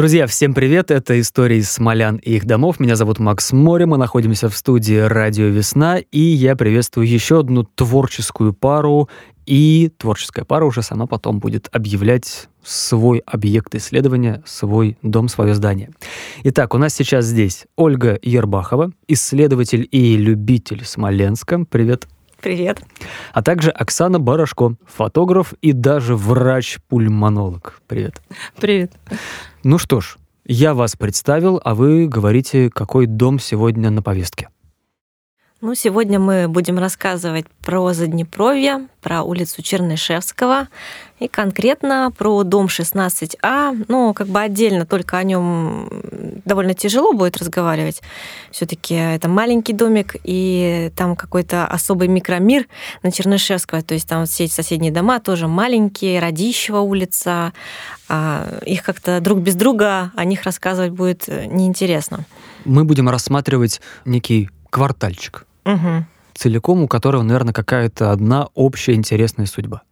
Друзья, всем привет! Это истории из Смолян и их домов. Меня зовут Макс Море, мы находимся в студии «Радио Весна», и я приветствую еще одну творческую пару, и творческая пара уже сама потом будет объявлять свой объект исследования, свой дом, свое здание. Итак, у нас сейчас здесь Ольга Ербахова, исследователь и любитель Смоленска. Привет. Привет. А также Оксана Барашко, фотограф и даже врач-пульмонолог. Привет. Привет. Ну что ж, я вас представил, а вы говорите, какой дом сегодня на повестке. Ну, сегодня мы будем рассказывать про Заднепровье, про улицу Чернышевского и конкретно про дом 16А. Ну, как бы отдельно только о нем довольно тяжело будет разговаривать. Все-таки это маленький домик, и там какой-то особый микромир на Чернышевского. То есть там все эти соседние дома тоже маленькие, Радищева улица. А их как-то друг без друга о них рассказывать будет неинтересно. Мы будем рассматривать некий квартальчик Угу. целиком, у которого, наверное, какая-то одна общая интересная судьба.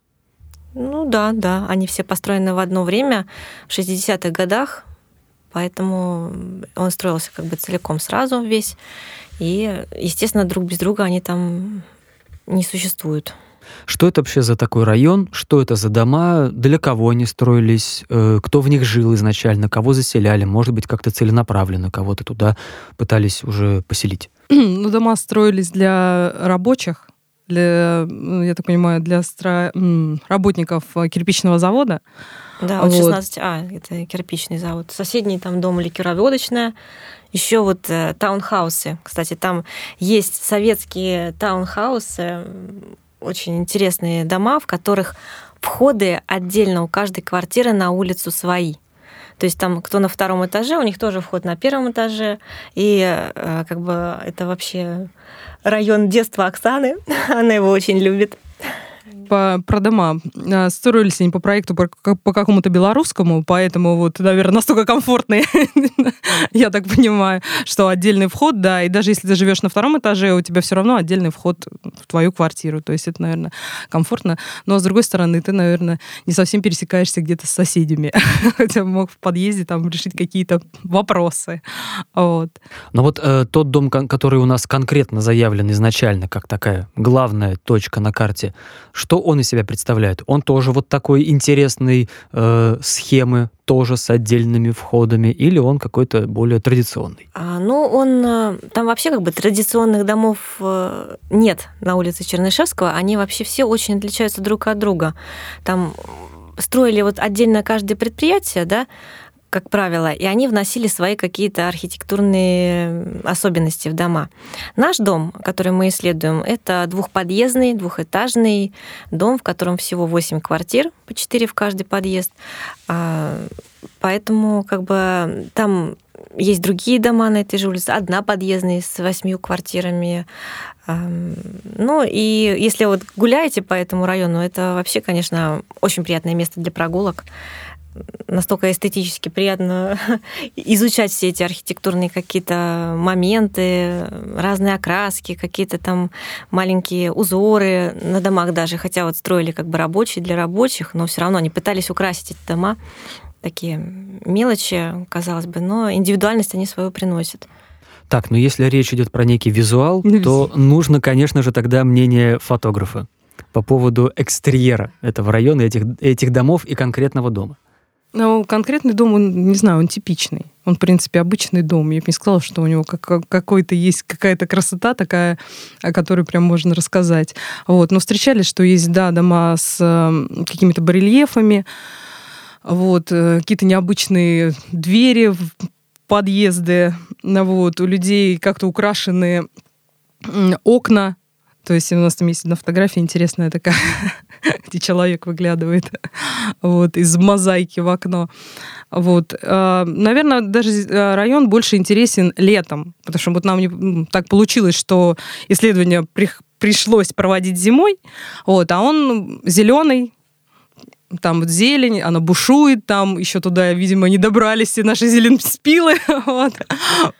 Ну да, да, они все построены в одно время, в 60-х годах, поэтому он строился как бы целиком сразу весь. И, естественно, друг без друга они там не существуют. Что это вообще за такой район? Что это за дома? Для кого они строились? Э, Кто в них жил изначально? Кого заселяли? Может быть, как-то целенаправленно кого-то туда пытались уже поселить? Ну, дома строились для рабочих, для, ну, я так понимаю, для стро... работников э, кирпичного завода. Да, вот Вот. 16А, это кирпичный завод. Соседний там дом ликероводочная. Еще вот э, таунхаусы. Кстати, там есть советские таунхаусы, очень интересные дома, в которых входы отдельно у каждой квартиры на улицу свои. То есть там кто на втором этаже, у них тоже вход на первом этаже. И э, как бы это вообще район детства Оксаны. Она его очень любит. По, про дома. А, Строились они по проекту по, по какому-то белорусскому, поэтому вот, наверное, настолько комфортные, я так понимаю, что отдельный вход, да, и даже если ты живешь на втором этаже, у тебя все равно отдельный вход в твою квартиру. То есть это, наверное, комфортно. Но, с другой стороны, ты, наверное, не совсем пересекаешься где-то с соседями. Хотя мог в подъезде там решить какие-то вопросы. Вот. Но вот э, тот дом, который у нас конкретно заявлен изначально, как такая главная точка на карте, что он из себя представляет? Он тоже вот такой интересной э, схемы, тоже с отдельными входами, или он какой-то более традиционный? А, ну, он э, там вообще как бы традиционных домов э, нет на улице Чернышевского. Они вообще все очень отличаются друг от друга. Там строили вот отдельно каждое предприятие, да, как правило, и они вносили свои какие-то архитектурные особенности в дома. Наш дом, который мы исследуем, это двухподъездный, двухэтажный дом, в котором всего 8 квартир, по 4 в каждый подъезд. А, Поэтому как бы там есть другие дома на этой же улице, одна подъездная с восьмью квартирами. Ам, Ну и если вот гуляете по этому району, это вообще, конечно, очень приятное место для прогулок. Настолько эстетически приятно изучать все эти архитектурные какие-то моменты, разные окраски, какие-то там маленькие узоры на домах даже, хотя вот строили как бы рабочие для рабочих, но все равно они пытались украсить эти дома такие мелочи, казалось бы, но индивидуальность они свою приносят. Так, но если речь идет про некий визуал, Ну, то нужно, конечно же, тогда мнение фотографа по поводу экстерьера этого района, этих, этих домов и конкретного дома. Ну, конкретный дом, он, не знаю, он типичный. Он, в принципе, обычный дом. Я бы не сказала, что у него как- какой-то есть какая-то красота такая, о которой прям можно рассказать. Вот. Но встречались, что есть, да, дома с э, какими-то барельефами, вот, э, какие-то необычные двери подъезды, вот, у людей как-то украшены окна, то есть у нас там есть одна фотография интересная такая, где человек выглядывает вот, из мозаики в окно. Вот. э, Наверное, даже э, район больше интересен летом, потому что вот нам не- так получилось, что исследование прих- пришлось проводить зимой, вот, а он зеленый, там вот зелень, она бушует, там еще туда, видимо, не добрались все наши зеленспилы, вот.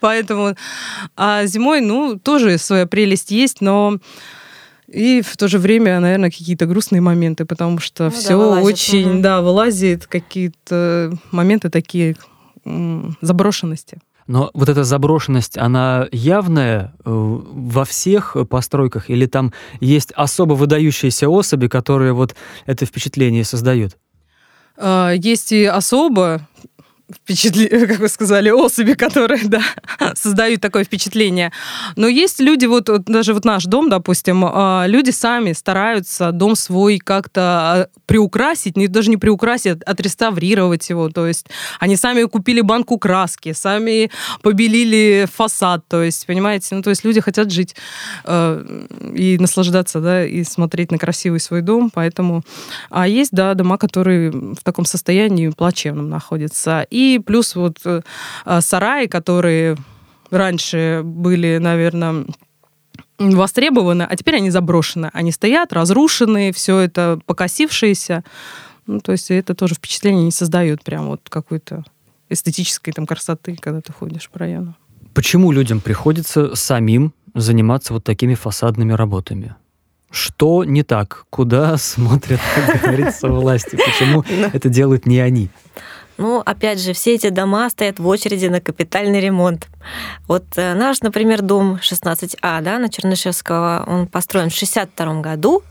Поэтому, а зимой, ну, тоже своя прелесть есть, но и в то же время, наверное, какие-то грустные моменты, потому что Ну да, все вылазит, очень, мгм. да, вылазит, какие-то моменты такие заброшенности. Но вот эта заброшенность, она явная э, во всех постройках или там есть особо выдающиеся особи, которые вот это впечатление создают? А, есть и особо впечатли... как вы сказали, особи, которые, да, создают такое впечатление. Но есть люди, вот, вот даже вот наш дом, допустим, а, люди сами стараются дом свой как-то а, приукрасить, не, даже не приукрасить, а отреставрировать его. То есть они сами купили банку краски, сами побелили фасад. То есть, понимаете, ну, то есть люди хотят жить э, и наслаждаться, да, и смотреть на красивый свой дом, поэтому... А есть, да, дома, которые в таком состоянии плачевном находятся. И и плюс вот э, а, сараи, которые раньше были, наверное, востребованы, а теперь они заброшены. Они стоят, разрушенные, все это покосившееся. Ну, то есть это тоже впечатление не создает прям вот какой-то эстетической там красоты, когда ты ходишь по району. Почему людям приходится самим заниматься вот такими фасадными работами? Что не так? Куда смотрят, как говорится, власти? Почему ну. это делают не они? Ну, опять же, все эти дома стоят в очереди на капитальный ремонт. Вот э, наш, например, дом 16А, да, на Чернышевского, он построен в 62 году,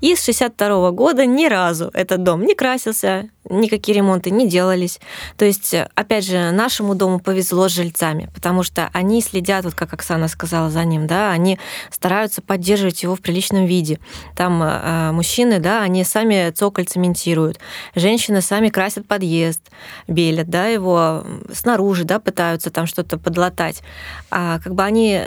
и с 62 года ни разу этот дом не красился, никакие ремонты не делались. То есть, опять же, нашему дому повезло с жильцами, потому что они следят, вот как Оксана сказала за ним, да, они стараются поддерживать его в приличном виде. Там э, мужчины, да, они сами цоколь цементируют, женщины сами красят подъезд, белят, да, его снаружи, да, пытаются там что-то подлатать. А как бы они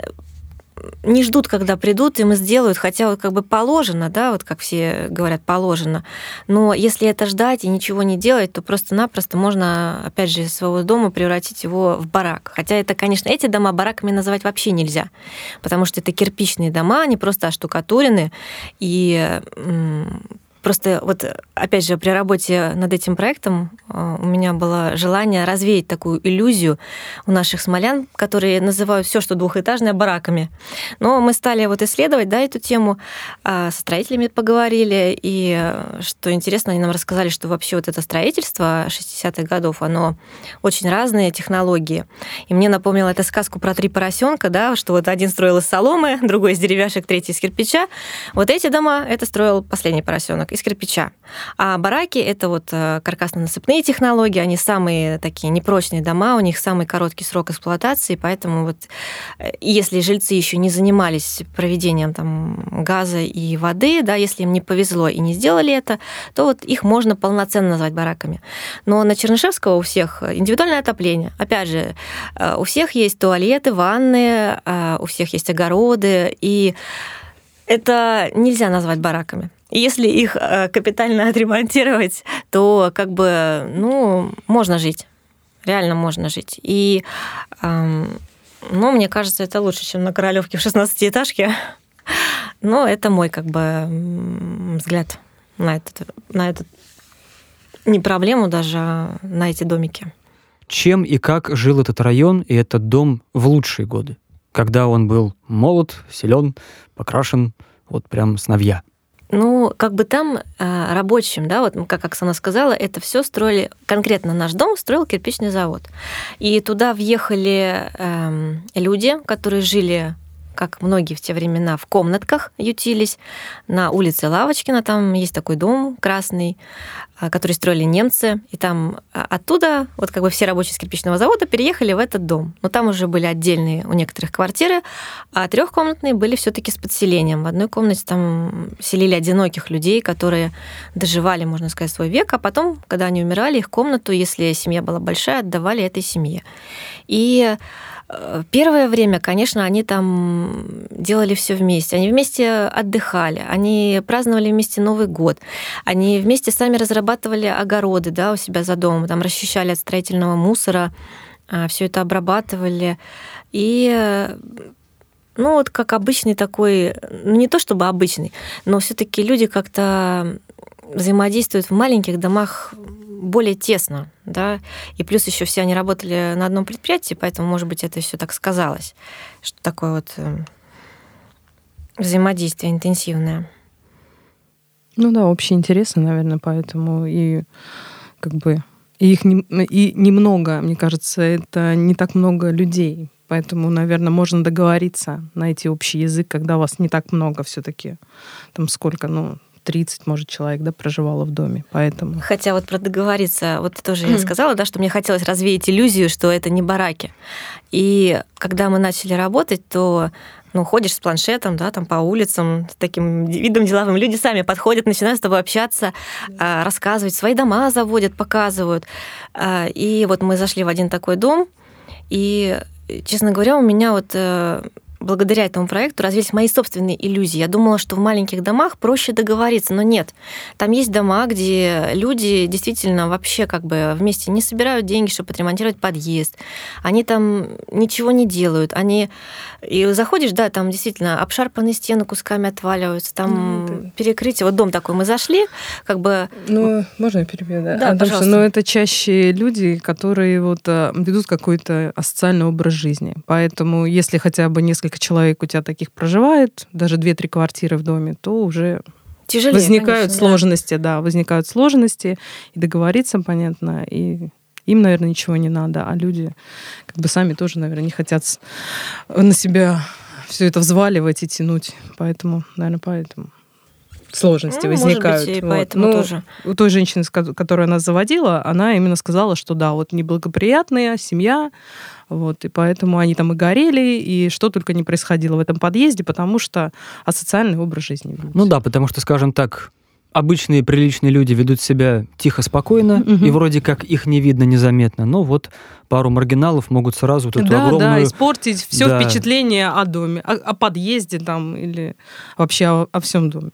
не ждут, когда придут, им сделают, хотя вот как бы положено, да, вот как все говорят, положено. Но если это ждать и ничего не делать, то просто-напросто можно, опять же, из своего дома превратить его в барак. Хотя это, конечно, эти дома бараками называть вообще нельзя, потому что это кирпичные дома, они просто оштукатурены, и Просто вот, опять же, при работе над этим проектом э, у меня было желание развеять такую иллюзию у наших смолян, которые называют все, что двухэтажное, бараками. Но мы стали вот исследовать да, эту тему, а, со строителями поговорили, и э, что интересно, они нам рассказали, что вообще вот это строительство 60-х годов, оно очень разные технологии. И мне напомнило это сказку про три поросенка, да, что вот один строил из соломы, другой из деревяшек, третий из кирпича. Вот эти дома это строил последний поросенок из кирпича. А бараки — это вот э, каркасно-насыпные технологии, они самые такие непрочные дома, у них самый короткий срок эксплуатации, поэтому вот э, если жильцы еще не занимались проведением там газа и воды, да, если им не повезло и не сделали это, то вот их можно полноценно назвать бараками. Но на Чернышевского у всех индивидуальное отопление. Опять же, э, у всех есть туалеты, ванны, у всех есть огороды, и это нельзя назвать бараками. Если их э, капитально отремонтировать, то как бы, ну, можно жить. Реально можно жить. И, ну, мне кажется, это лучше, чем на Королевке в 16-этажке. Но это мой, как бы, взгляд на этот, на этот не проблему даже, а на эти домики. Чем и как жил этот район и этот дом в лучшие годы, когда он был молод, силен, покрашен, вот прям сновья? Ну, как бы там э, рабочим, да, вот как Оксана сказала, это все строили, конкретно наш дом строил кирпичный завод. И туда въехали э, люди, которые жили как многие в те времена, в комнатках ютились. На улице Лавочкина там есть такой дом красный, а, который строили немцы. И там а, оттуда, вот как бы все рабочие с кирпичного завода переехали в этот дом. Но там уже были отдельные у некоторых квартиры, а трехкомнатные были все таки с подселением. В одной комнате там селили одиноких людей, которые доживали, можно сказать, свой век, а потом, когда они умирали, их комнату, если семья была большая, отдавали этой семье. И Первое время, конечно, они там делали все вместе. Они вместе отдыхали, они праздновали вместе Новый год, они вместе сами разрабатывали огороды да, у себя за домом, там расчищали от строительного мусора, а, все это обрабатывали. И ну вот как обычный такой, ну не то чтобы обычный, но все-таки люди как-то взаимодействуют в маленьких домах более тесно, да, и плюс еще все они работали на одном предприятии, поэтому, может быть, это все так сказалось, что такое вот э, взаимодействие интенсивное. Ну да, общие интересы, наверное, поэтому и как бы И их не, и немного, мне кажется, это не так много людей. Поэтому, наверное, можно договориться, найти общий язык, когда вас не так много все-таки. Там сколько, ну, 30, может, человек, да, проживало в доме, поэтому... Хотя вот про договориться, вот тоже я сказала, да, что мне хотелось развеять иллюзию, что это не бараки. И когда мы начали работать, то ну, ходишь с планшетом, да, там по улицам, с таким видом деловым, люди сами подходят, начинают с тобой общаться, а, рассказывать, свои дома заводят, показывают. А, и вот мы зашли в один такой дом, и, честно говоря, у меня вот э, благодаря этому проекту развились мои собственные иллюзии. Я думала, что в маленьких домах проще договориться, но нет. Там есть дома, где люди действительно вообще как бы вместе не собирают деньги, чтобы отремонтировать подъезд. Они там ничего не делают. Они и заходишь, да, там действительно обшарпанные стены кусками отваливаются, там ну, перекрытие. Вот дом такой мы зашли, как бы. Ну, можно я перебью, да? Да, а, пожалуйста. Но это чаще люди, которые вот э, ведут какой-то асоциальный образ жизни. Поэтому, если хотя бы несколько несколько человек у тебя таких проживает, даже 2-3 квартиры в доме, то уже Тяжелее, возникают конечно, сложности, да. да, возникают сложности, и договориться, понятно, и им, наверное, ничего не надо, а люди как бы сами тоже, наверное, не хотят на себя все это взваливать и тянуть. Поэтому, наверное, поэтому сложности ну, возникают. Может быть, и вот. поэтому ну, тоже. У той женщины, которая нас заводила, она именно сказала, что да, вот неблагоприятная семья, вот, и поэтому они там и горели, и что только не происходило в этом подъезде, потому что асоциальный образ жизни. Ну да, потому что, скажем так, обычные приличные люди ведут себя тихо, спокойно, угу. и вроде как их не видно незаметно, но вот пару маргиналов могут сразу вот эту да, огромную... Да, испортить все да. впечатление о доме, о, о подъезде там или вообще о, о всем доме.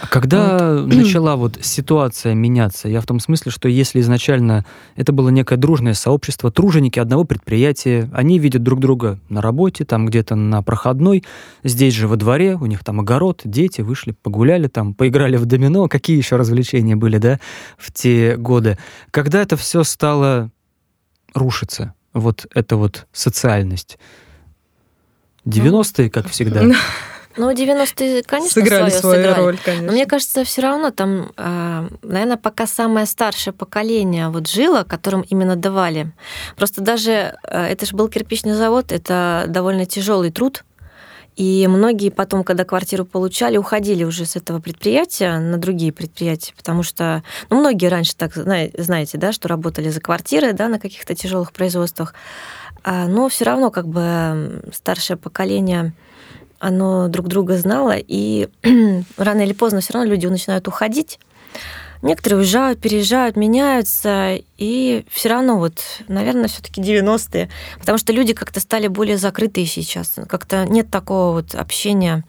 А когда вот. начала вот ситуация меняться? Я в том смысле, что если изначально это было некое дружное сообщество, труженики одного предприятия, они видят друг друга на работе, там где-то на проходной, здесь же во дворе, у них там огород, дети вышли, погуляли там, поиграли в домино, какие еще развлечения были, да, в те годы. Когда это все стало рушиться, вот эта вот социальность? 90-е, как всегда. Ну, 90-е, конечно, сыграли свою, свою сыграли. роль, конечно. Но мне кажется, все равно там, а, наверное, пока самое старшее поколение вот жило, которым именно давали. Просто даже а, это же был кирпичный завод, это довольно тяжелый труд. И многие потом, когда квартиру получали, уходили уже с этого предприятия на другие предприятия, потому что, ну, многие раньше так, знаете, да, что работали за квартиры, да, на каких-то тяжелых производствах. А, но все равно как бы старшее поколение оно друг друга знало, и рано или поздно все равно люди начинают уходить. Некоторые уезжают, переезжают, меняются, и все равно вот, наверное, все-таки 90-е, потому что люди как-то стали более закрытые сейчас, как-то нет такого вот общения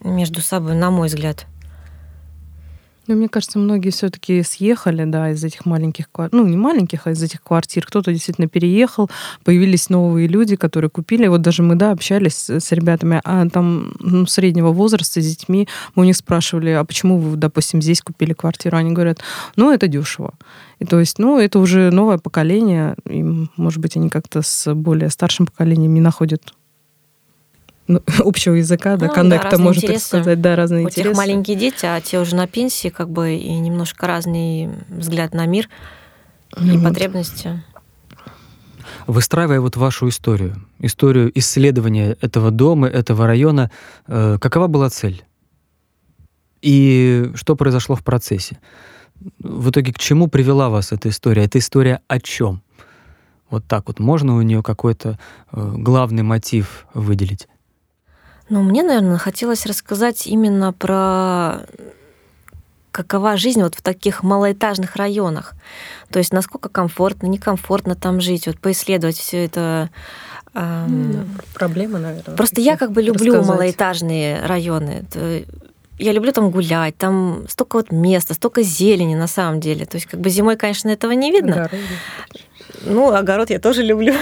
между собой, на мой взгляд. Ну, мне кажется, многие все-таки съехали, да, из этих маленьких квартир. Ну, не маленьких, а из этих квартир. Кто-то действительно переехал, появились новые люди, которые купили. Вот даже мы, да, общались с ребятами, а там ну, среднего возраста с детьми. Мы у них спрашивали, а почему вы, допустим, здесь купили квартиру? Они говорят, ну, это дешево. И то есть, ну, это уже новое поколение, и, может быть, они как-то с более старшим поколением не находят общего языка, да, ну, коннекта, да, можно интересы. так сказать, да, разные У интересы. тех маленькие дети, а те уже на пенсии, как бы, и немножко разный взгляд на мир и вот. потребности. Выстраивая вот вашу историю, историю исследования этого дома, этого района, э, какова была цель? И что произошло в процессе? В итоге к чему привела вас эта история? Эта история о чем? Вот так вот можно у нее какой-то э, главный мотив выделить? Ну, мне, наверное, хотелось рассказать именно про какова жизнь вот в таких малоэтажных районах. То есть насколько комфортно, некомфортно там жить, вот поисследовать все это. Эм... Да, проблемы, наверное. Просто я как бы люблю рассказать. малоэтажные районы. Я люблю там гулять, там столько вот места, столько зелени на самом деле. То есть как бы зимой, конечно, этого не видно. Да, ну, огород я тоже люблю.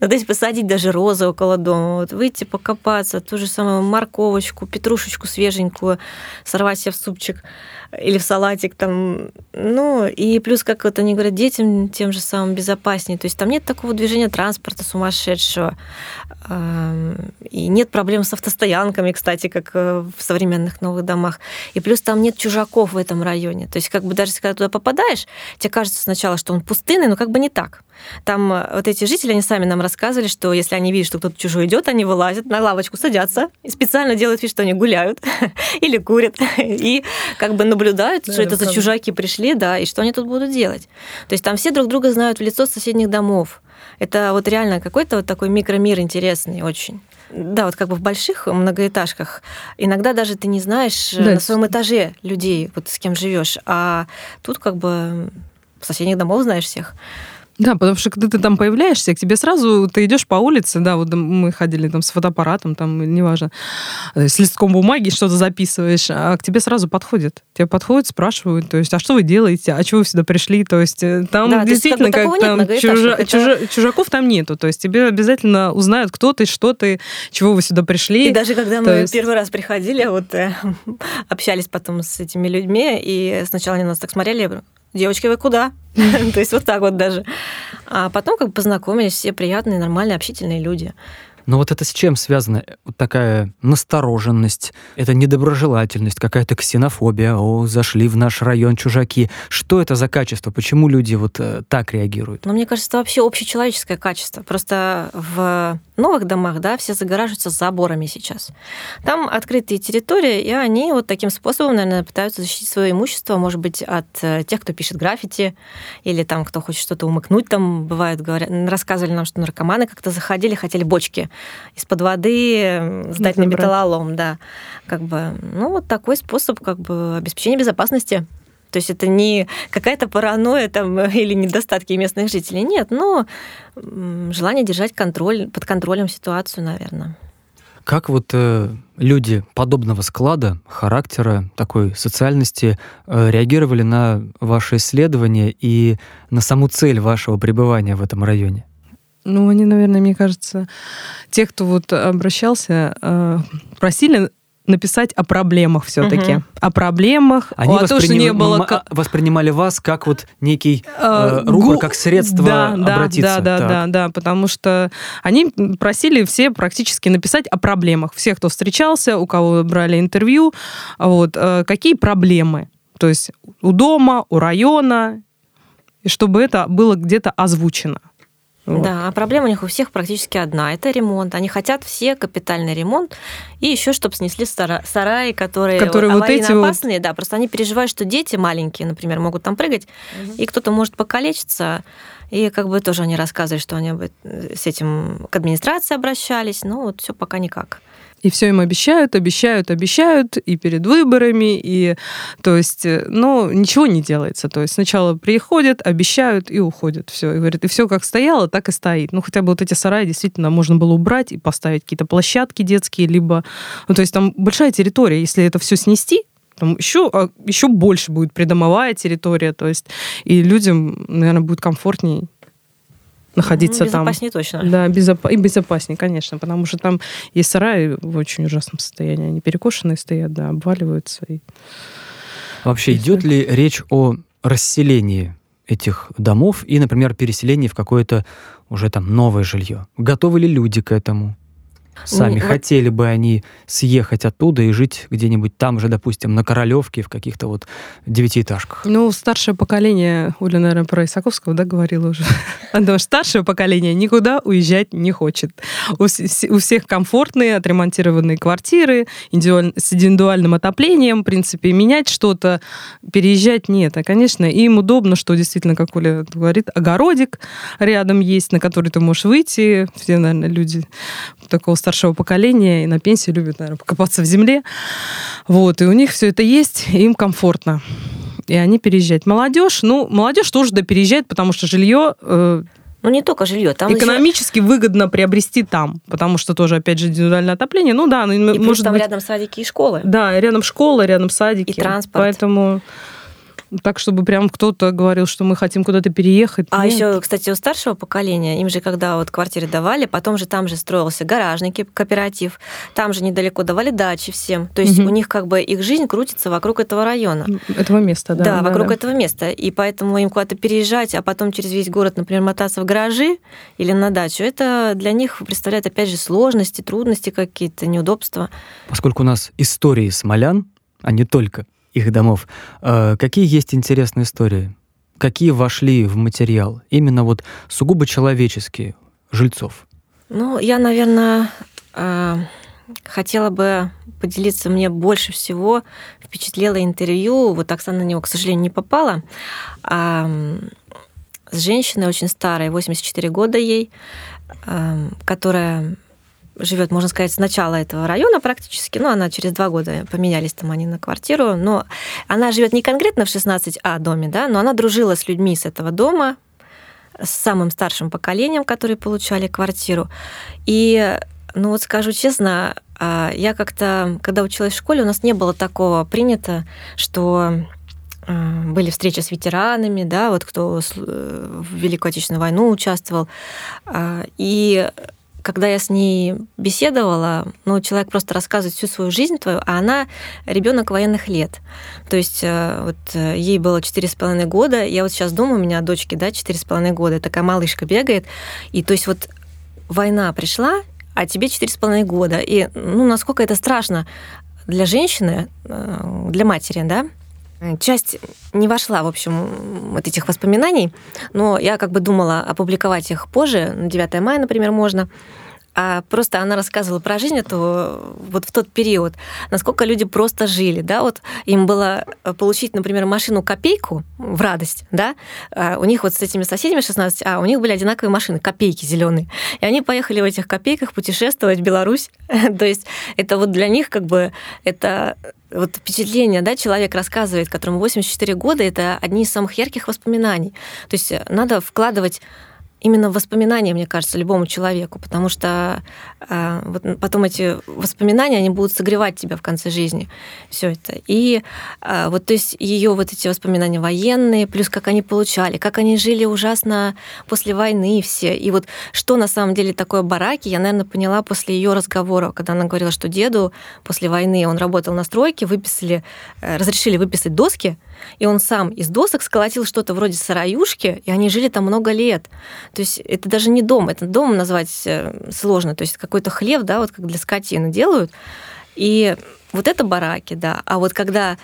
ну, то есть посадить даже розы около дома, вот выйти покопаться, ту же самую морковочку, петрушечку свеженькую, сорвать себе в супчик или в салатик там. Ну, и плюс, как вот они говорят, детям тем же самым безопаснее. То есть там нет такого движения транспорта сумасшедшего. И нет проблем с автостоянками, кстати, как э, в современных новых домах. И плюс там нет чужаков в этом районе. То есть как бы даже когда туда попадаешь, тебе кажется сначала, что он пустынный, но как бы не так. Там э, вот эти жители, они сами нам рассказывали, что если они видят, что кто-то чужой идет, они вылазят на лавочку, садятся и специально делают вид, что они гуляют или курят и как бы наблюдают, да, что это за чужаки пришли, да, и что они тут будут делать. То есть там все друг друга знают в лицо соседних домов. Это вот реально какой-то вот такой микромир интересный очень. Да, вот как бы в больших многоэтажках иногда даже ты не знаешь э, да, на своем этаже людей, вот с кем живешь, а тут как бы соседних домов знаешь всех. Да, потому что когда ты там появляешься, к тебе сразу, ты идешь по улице, да, вот мы ходили там с фотоаппаратом, там, неважно, э, с листком бумаги что-то записываешь, а к тебе сразу подходят. Тебе подходят, спрашивают, то есть, а что вы делаете, а чего вы сюда пришли, то есть, э, там да, действительно, как, как там, чужа, это... чужа, чужаков там нету, то есть, тебе обязательно узнают, кто ты, что ты, чего вы сюда пришли. И даже когда мы есть... первый раз приходили, вот э, общались потом с этими людьми, и сначала они нас так смотрели, девочки, вы куда? То есть вот так вот даже. А потом как бы познакомились, все приятные, нормальные, общительные люди. Но вот это с чем связано? Вот такая настороженность, это недоброжелательность, какая-то ксенофобия. О, зашли в наш район чужаки. Что это за качество? Почему люди вот э, так реагируют? Ну, мне кажется, это вообще общечеловеческое качество. Просто в новых домах, да, все загораживаются заборами сейчас. Там открытые территории, и они вот таким способом, наверное, пытаются защитить свое имущество, может быть, от э, тех, кто пишет граффити, или там, кто хочет что-то умыкнуть, там бывает, говорят, рассказывали нам, что наркоманы как-то заходили, хотели бочки из-под воды сдать на металлолом, да. Как бы, ну, вот такой способ как бы обеспечения безопасности. То есть это не какая-то паранойя там, или недостатки местных жителей. Нет, но желание держать контроль, под контролем ситуацию, наверное. Как вот э, люди подобного склада, характера, такой социальности э, реагировали на ваше исследование и на саму цель вашего пребывания в этом районе? Ну, они, наверное, мне кажется, те, кто вот обращался, э, просили написать о проблемах все-таки. Угу. О проблемах, Они о том, что не было... воспринимали вас как вот некий э, рупор, как средство да, обратиться. Да, да, да, да, потому что они просили все практически написать о проблемах. Всех, кто встречался, у кого брали интервью, вот, э, какие проблемы. То есть у дома, у района, и чтобы это было где-то озвучено. Вот. Да, а проблема у них у всех практически одна. Это ремонт. Они хотят все капитальный ремонт и еще, чтобы снесли сараи, которые, которые вот эти опасные. Вот... Да, просто они переживают, что дети маленькие, например, могут там прыгать, угу. и кто-то может покалечиться. И как бы тоже они рассказывали, что они с этим к администрации обращались, но вот все пока никак. И все им обещают, обещают, обещают, и перед выборами, и то есть, э, ну, ничего не делается. То есть сначала приходят, обещают и уходят. Все. И говорят, и все как стояло, так и стоит. Ну, хотя бы вот эти сараи действительно можно было убрать и поставить какие-то площадки детские, либо... Ну, то есть там большая территория. Если это все снести, там еще, а, еще больше будет придомовая территория, то есть и людям, наверное, будет комфортнее находиться ну, безопаснее там. точно. Да, безоп... и безопаснее, конечно, потому что там есть сараи в очень ужасном состоянии. Они перекошенные стоят, да, обваливаются. И... Вообще, идет ли речь о расселении этих домов и, например, переселении в какое-то уже там новое жилье? Готовы ли люди к этому? Сами не, хотели бы они съехать оттуда и жить где-нибудь там же, допустим, на Королевке, в каких-то вот девятиэтажках? Ну, старшее поколение, Оля, наверное, про Исаковского, да, говорила уже. Что старшее поколение никуда уезжать не хочет. У, у всех комфортные, отремонтированные квартиры, индивидуаль, с индивидуальным отоплением, в принципе, менять что-то, переезжать нет. А, конечно, им удобно, что действительно, как Оля говорит, огородик рядом есть, на который ты можешь выйти. Все, наверное, люди такого старшего поколения и на пенсии любят, наверное, покопаться в земле. Вот, и у них все это есть, и им комфортно. И они переезжают. Молодежь, ну, молодежь тоже да переезжает, потому что жилье э, ну, не только жилье. Там Экономически еще... выгодно приобрести там, потому что тоже, опять же, индивидуальное отопление. Ну да, ну, и может там быть... рядом садики и школы. Да, рядом школа, рядом садики. И транспорт. Поэтому Так, чтобы прям кто-то говорил, что мы хотим куда-то переехать. А Нет. еще, кстати, у старшего поколения, им же когда вот квартиры давали, потом же там же строился гаражный кооператив, там же недалеко давали дачи всем. То есть Мгм. у них как бы их жизнь крутится вокруг этого района. Этого места, да. Да, вокруг да. этого места. И поэтому им куда-то переезжать, а потом через весь город, например, мотаться в гаражи или на дачу, это для них представляет, опять же, сложности, трудности какие-то, неудобства. Поскольку у нас истории смолян, а не только их домов, э, какие есть интересные истории? Какие вошли в материал? Именно вот сугубо человеческие, жильцов. Ну, я, наверное, э, хотела бы поделиться. Мне больше всего впечатлило интервью, вот Оксана на него, к сожалению, не попала, м, с женщиной очень старой, 84 года ей, а, которая живет, можно сказать, с начала этого района практически. Ну, она через два года поменялись там они на квартиру. Но она живет не конкретно в 16А доме, да, но она дружила с людьми с этого дома, с самым старшим поколением, которые получали квартиру. И, ну вот скажу честно, а, я как-то, когда училась в школе, у нас не было такого принято, что а, были встречи с ветеранами, да, вот кто э, в Великую Отечественную войну участвовал. А, И когда я с ней беседовала, ну, человек просто рассказывает всю свою жизнь твою, а она ребенок военных лет. То есть э, вот э, ей было четыре с половиной года. Я вот сейчас думаю, у меня дочке, да, четыре с половиной года, такая малышка бегает. И то есть вот война пришла, а тебе четыре с половиной года. И ну, насколько это страшно для женщины, э, для матери, да? Часть не вошла, в общем, вот этих воспоминаний, но я как бы думала опубликовать их позже, на 9 мая, например, можно. А просто она рассказывала про жизнь эту вот в тот период, насколько люди просто жили, да, вот им было э, получить, например, машину копейку в радость, да, а у них вот с этими соседями 16, а у них были одинаковые машины, копейки зеленые, и они поехали в этих копейках путешествовать в Беларусь, то есть это вот для них как бы это вот впечатление, да, человек рассказывает, которому 84 года, это одни из самых ярких воспоминаний. То есть надо вкладывать именно воспоминания, мне кажется, любому человеку, потому что э, вот потом эти воспоминания, они будут согревать тебя в конце жизни. Все это. И э, вот, то есть ее вот эти воспоминания военные, плюс как они получали, как они жили ужасно после войны все. И вот что на самом деле такое бараки, я, наверное, поняла после ее разговора, когда она говорила, что деду после войны он работал на стройке, выписали, э, разрешили выписать доски, и он сам из досок сколотил что-то вроде сараюшки, и они жили там много лет. То есть это даже не дом, это дом назвать э, сложно. То есть какой-то хлев, да, вот как для скотины делают. И вот это бараки, да. А вот когда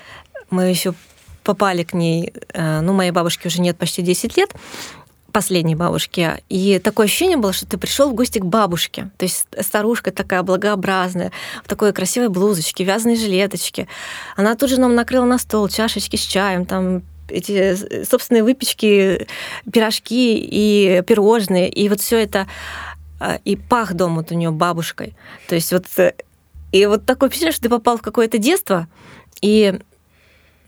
мы еще попали к ней, э, ну, моей бабушке уже нет почти 10 лет, последней бабушке. И такое ощущение было, что ты пришел в гости к бабушке. То есть старушка такая благообразная, в такой красивой блузочке, вязаной жилеточке. Она тут же нам накрыла на стол чашечки с чаем, там эти собственные выпечки, пирожки и пирожные. И вот все это а, и пах дом вот у нее бабушкой. То есть вот э, и вот такое впечатление, что ты попал в какое-то детство, и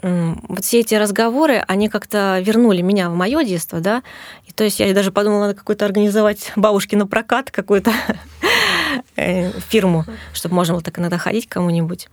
вот все эти разговоры, они как-то вернули меня в мое детство, да. И то есть я даже подумала, надо какой-то организовать бабушки на прокат, какую-то э, фирму, чтобы можно было так иногда ходить к кому-нибудь.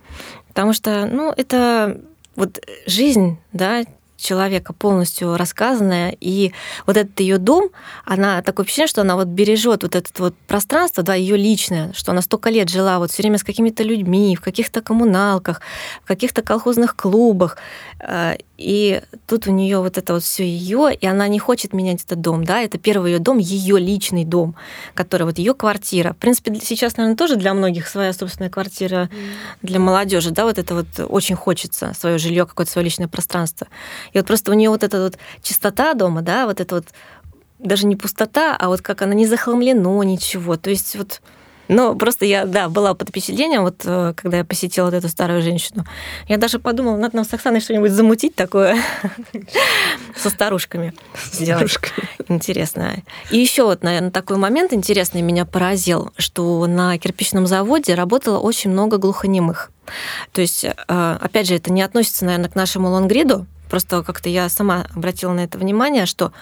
Потому что, ну, это вот жизнь, да, человека полностью рассказанная, и вот этот ее дом, она такое впечатление, что она вот бережет вот это вот пространство, да, ее личное, что она столько лет жила вот все время с какими-то людьми, в каких-то коммуналках, в каких-то колхозных клубах, э, и тут у нее вот это вот все ее, и она не хочет менять этот дом, да, это первый ее дом, ее личный дом, который вот ее квартира. В принципе, сейчас, наверное, тоже для многих своя собственная квартира для молодежи, да, вот это вот очень хочется свое жилье, какое-то свое личное пространство. И вот просто у нее вот эта вот чистота дома, да, вот это вот даже не пустота, а вот как она не захламлено ничего. То есть вот ну, просто я, да, была под впечатлением, вот э, когда я посетила вот эту старую женщину. Я даже подумала, надо нам с Оксаной что-нибудь замутить такое со старушками. Сделать. Интересно. И еще вот, наверное, такой момент интересный меня поразил, что на кирпичном заводе работало очень много глухонемых. То есть, э, опять же, это не относится, наверное, к нашему лонгриду, Просто как-то я сама обратила на это внимание, что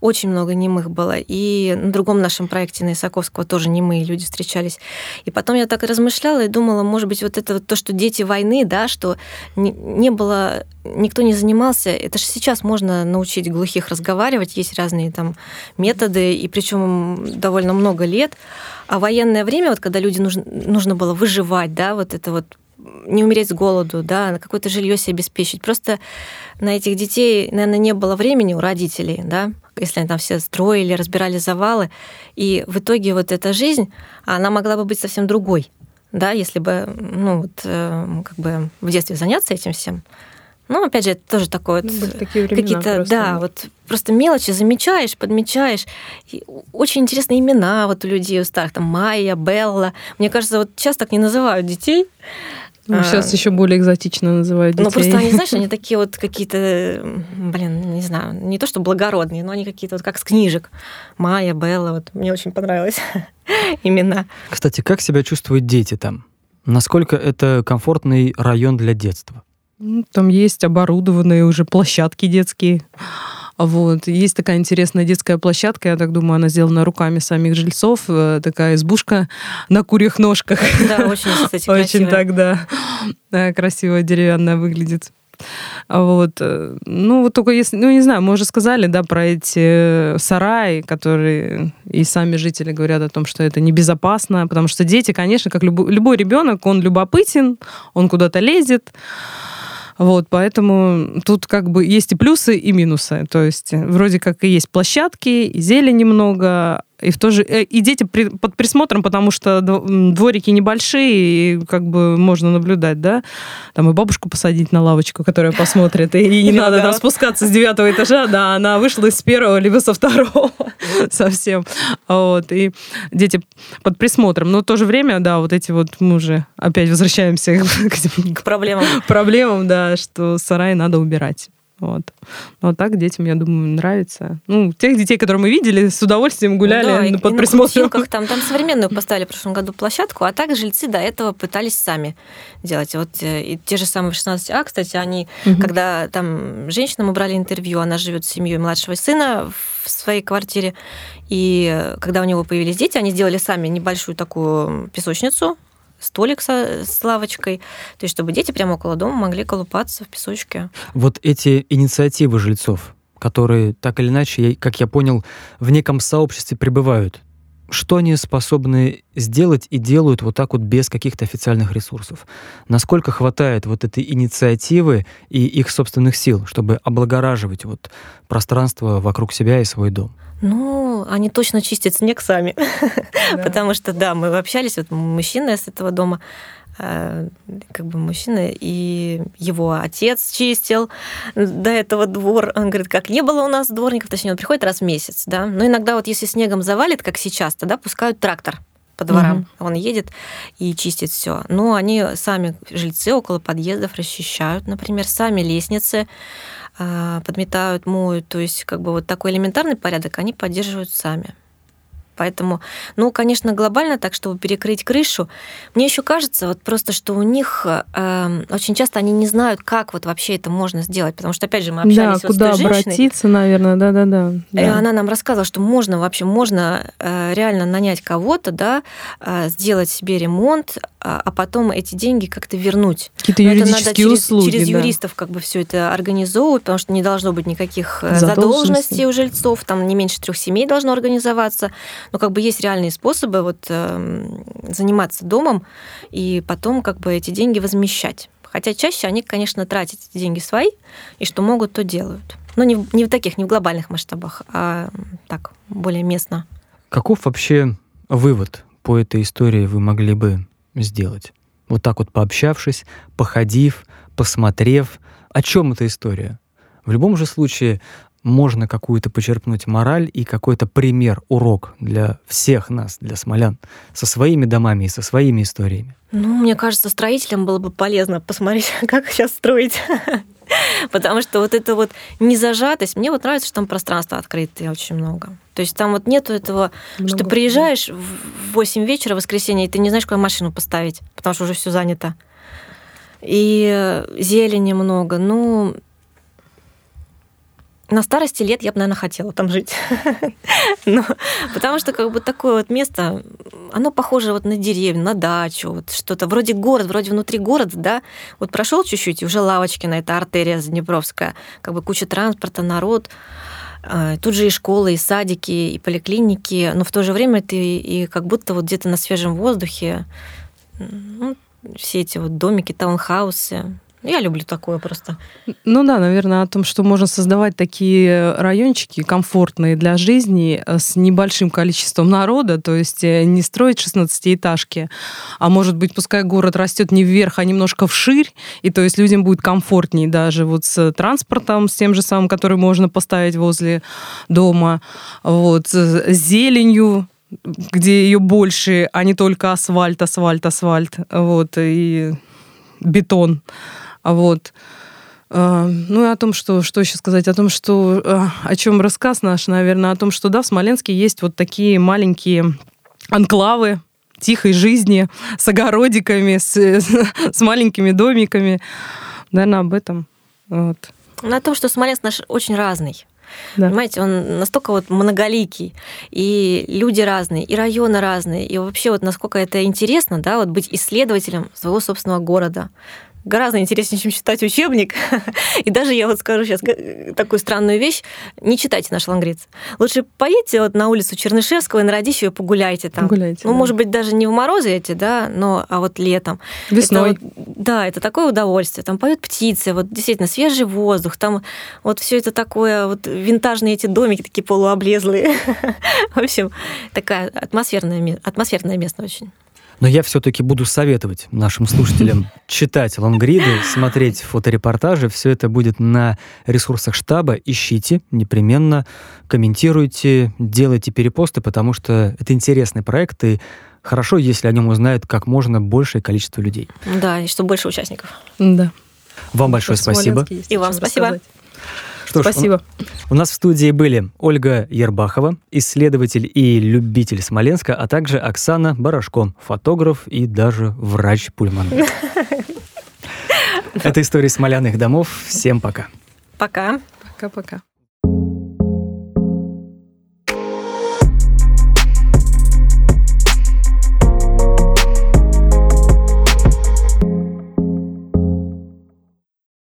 очень много немых было. И на другом нашем проекте на Исаковского тоже немые люди встречались. И потом я так размышляла и думала, может быть, вот это вот то, что дети войны, да, что не, было, никто не занимался. Это же сейчас можно научить глухих разговаривать, есть разные там методы, и причем довольно много лет. А военное время, вот когда люди нужно, нужно было выживать, да, вот это вот не умереть с голоду, да, на какое-то жилье себе обеспечить. Просто на этих детей, наверное, не было времени у родителей, да, если они там все строили, разбирали завалы. И в итоге вот эта жизнь, она могла бы быть совсем другой, да, если бы, ну, вот, э, как бы в детстве заняться этим всем. Ну, опять же, это тоже такое вот ну, какие-то, да, вот просто мелочи замечаешь, подмечаешь. И очень интересные имена вот у людей у старых, там Майя, Белла. Мне кажется, вот сейчас так не называют детей. Ну, сейчас а, еще более экзотично называют детей. Ну, просто они, знаешь, они такие вот какие-то, блин, не знаю, не то что благородные, но они какие-то вот как с книжек. Майя, Белла, вот мне очень понравилось имена. Кстати, как себя чувствуют дети там? Насколько это комфортный район для детства? Ну, там есть оборудованные уже площадки детские. Вот. Есть такая интересная детская площадка, я так думаю, она сделана руками самих жильцов. Э, такая избушка на курьих ножках. Да, очень, кстати, Очень так, да. Красиво деревянная выглядит. Вот. Э, ну, вот только если, ну, не знаю, мы уже сказали, да, про эти сараи, которые и сами жители говорят о том, что это небезопасно, потому что дети, конечно, как любой, любой ребенок, он любопытен, он куда-то лезет, вот, поэтому тут как бы есть и плюсы, и минусы. То есть вроде как и есть площадки, и зелени много, и в то же э, и дети при, под присмотром, потому что дворики небольшие, и как бы можно наблюдать, да, там и бабушку посадить на лавочку, которая посмотрит, и не надо там спускаться с девятого этажа, да, она вышла из первого либо со второго совсем, вот, и дети под присмотром, но в то же время, да, вот эти вот мы уже опять возвращаемся к проблемам, проблемам, да, что сарай надо убирать. Вот. Но ну, так детям, я думаю, нравится. Ну, тех детей, которые мы видели, с удовольствием гуляли ну, да, под и присмотром. На там, там современную поставили в прошлом году площадку, а так жильцы до этого пытались сами делать. Вот э, и те же самые 16А, кстати, они, угу. когда там женщинам убрали интервью, она живет с семьей младшего сына в своей квартире, и когда у него появились дети, они сделали сами небольшую такую песочницу, столик со, с лавочкой, то есть чтобы дети прямо около дома могли колупаться в песочке. Вот эти инициативы жильцов, которые так или иначе, как я понял, в неком сообществе пребывают, что они способны сделать и делают вот так вот без каких-то официальных ресурсов? Насколько хватает вот этой инициативы и их собственных сил, чтобы облагораживать вот пространство вокруг себя и свой дом? Ну, они точно чистят снег сами. Да. Потому что, да, мы общались, вот мужчина с этого дома, как бы мужчина, и его отец чистил до этого двор. Он говорит, как не было у нас дворников, точнее, он приходит раз в месяц, да. Но иногда вот если снегом завалит, как сейчас, тогда пускают трактор по дворам. Угу. Он едет и чистит все. Но они сами, жильцы, около подъездов расчищают, например, сами лестницы а, подметают, моют. То есть как бы вот такой элементарный порядок они поддерживают сами. Поэтому, ну, конечно, глобально так, чтобы перекрыть крышу, мне еще кажется, вот просто, что у них э, очень часто они не знают, как вот вообще это можно сделать, потому что, опять же, мы общались да, вот куда с той обратиться, наверное, да-да-да. И она нам рассказывала, что можно вообще, можно э, реально нанять кого-то, да, э, сделать себе ремонт, а, а потом эти деньги как-то вернуть. Какие-то юридические это надо через, услуги, через да. юристов как бы все это организовывать, потому что не должно быть никаких э, задолженностей у жильцов, там не меньше трех семей должно организоваться. Но как бы есть реальные способы вот э, заниматься домом и потом как бы эти деньги возмещать. Хотя чаще они, конечно, тратят эти деньги свои, и что могут, то делают. Но не, не в таких, не в глобальных масштабах, а так, более местно. Каков вообще вывод по этой истории вы могли бы сделать. Вот так вот пообщавшись, походив, посмотрев, о чем эта история. В любом же случае можно какую-то почерпнуть мораль и какой-то пример, урок для всех нас, для смолян, со своими домами и со своими историями. Ну, мне кажется, строителям было бы полезно посмотреть, как сейчас строить. Потому что вот это вот незажатость, мне вот нравится, что там пространство открытое очень много. То есть там вот нету этого, много что ты приезжаешь в 8 вечера в воскресенье, и ты не знаешь, куда машину поставить, потому что уже все занято. И зелени много. Ну, на старости лет я бы, наверное, хотела там жить. Но, потому что как бы такое вот место, оно похоже вот на деревню, на дачу, вот что-то. Вроде город, вроде внутри города, да, вот прошел чуть-чуть, и уже лавочки на это артерия Днепровская, как бы куча транспорта, народ, а, Тут же и школы, и садики, и поликлиники, но в то же время ты и как будто вот где-то на свежем воздухе, ну, все эти вот домики, таунхаусы, я люблю такое просто. Ну да, наверное, о том, что можно создавать такие райончики комфортные для жизни э, с небольшим количеством народа, то есть э, не строить 16-этажки, а может быть, пускай город растет не вверх, а немножко вширь, и то есть людям будет комфортнее даже вот с транспортом, с тем же самым, который можно поставить возле дома, вот, с зеленью, где ее больше, а не только асфальт, асфальт, асфальт, вот, и бетон. Вот. А, ну и о том, что, что еще сказать, о том, что, а, о чем рассказ наш, наверное, о том, что, да, в Смоленске есть вот такие маленькие анклавы тихой жизни с огородиками, с, с маленькими домиками. Наверное, об этом. Вот. На том, что Смоленск наш очень разный. Да. Понимаете, он настолько вот многоликий, и люди разные, и районы разные, и вообще вот насколько это интересно, да, вот быть исследователем своего собственного города гораздо интереснее, чем читать учебник. И даже я вот скажу сейчас такую странную вещь. Не читайте наш лангриц. Лучше поедьте вот на улицу Чернышевского и на Радищево и погуляйте там. Погуляйте, ну, да. может быть, даже не в морозы эти, да, но а вот летом. Весной. Это вот, да, это такое удовольствие. Там поют птицы, вот действительно свежий воздух, там вот все это такое, вот винтажные эти домики такие полуоблезлые. В общем, такая атмосферная, атмосферное место очень. Но я все-таки буду советовать нашим слушателям читать лонгриды, смотреть фоторепортажи. Все это будет на ресурсах штаба. Ищите, непременно комментируйте, делайте перепосты, потому что это интересный проект, и хорошо, если о нем узнает как можно большее количество людей. Да, и чтобы больше участников. Да. Вам большое спасибо. И вам спасибо. Рассказать. Что Спасибо. Ж, у, у нас в студии были Ольга Ербахова, исследователь и любитель Смоленска, а также Оксана Барашко, фотограф и даже врач-пульмонолог. Это история смоляных домов. Всем пока. Пока. Пока-пока.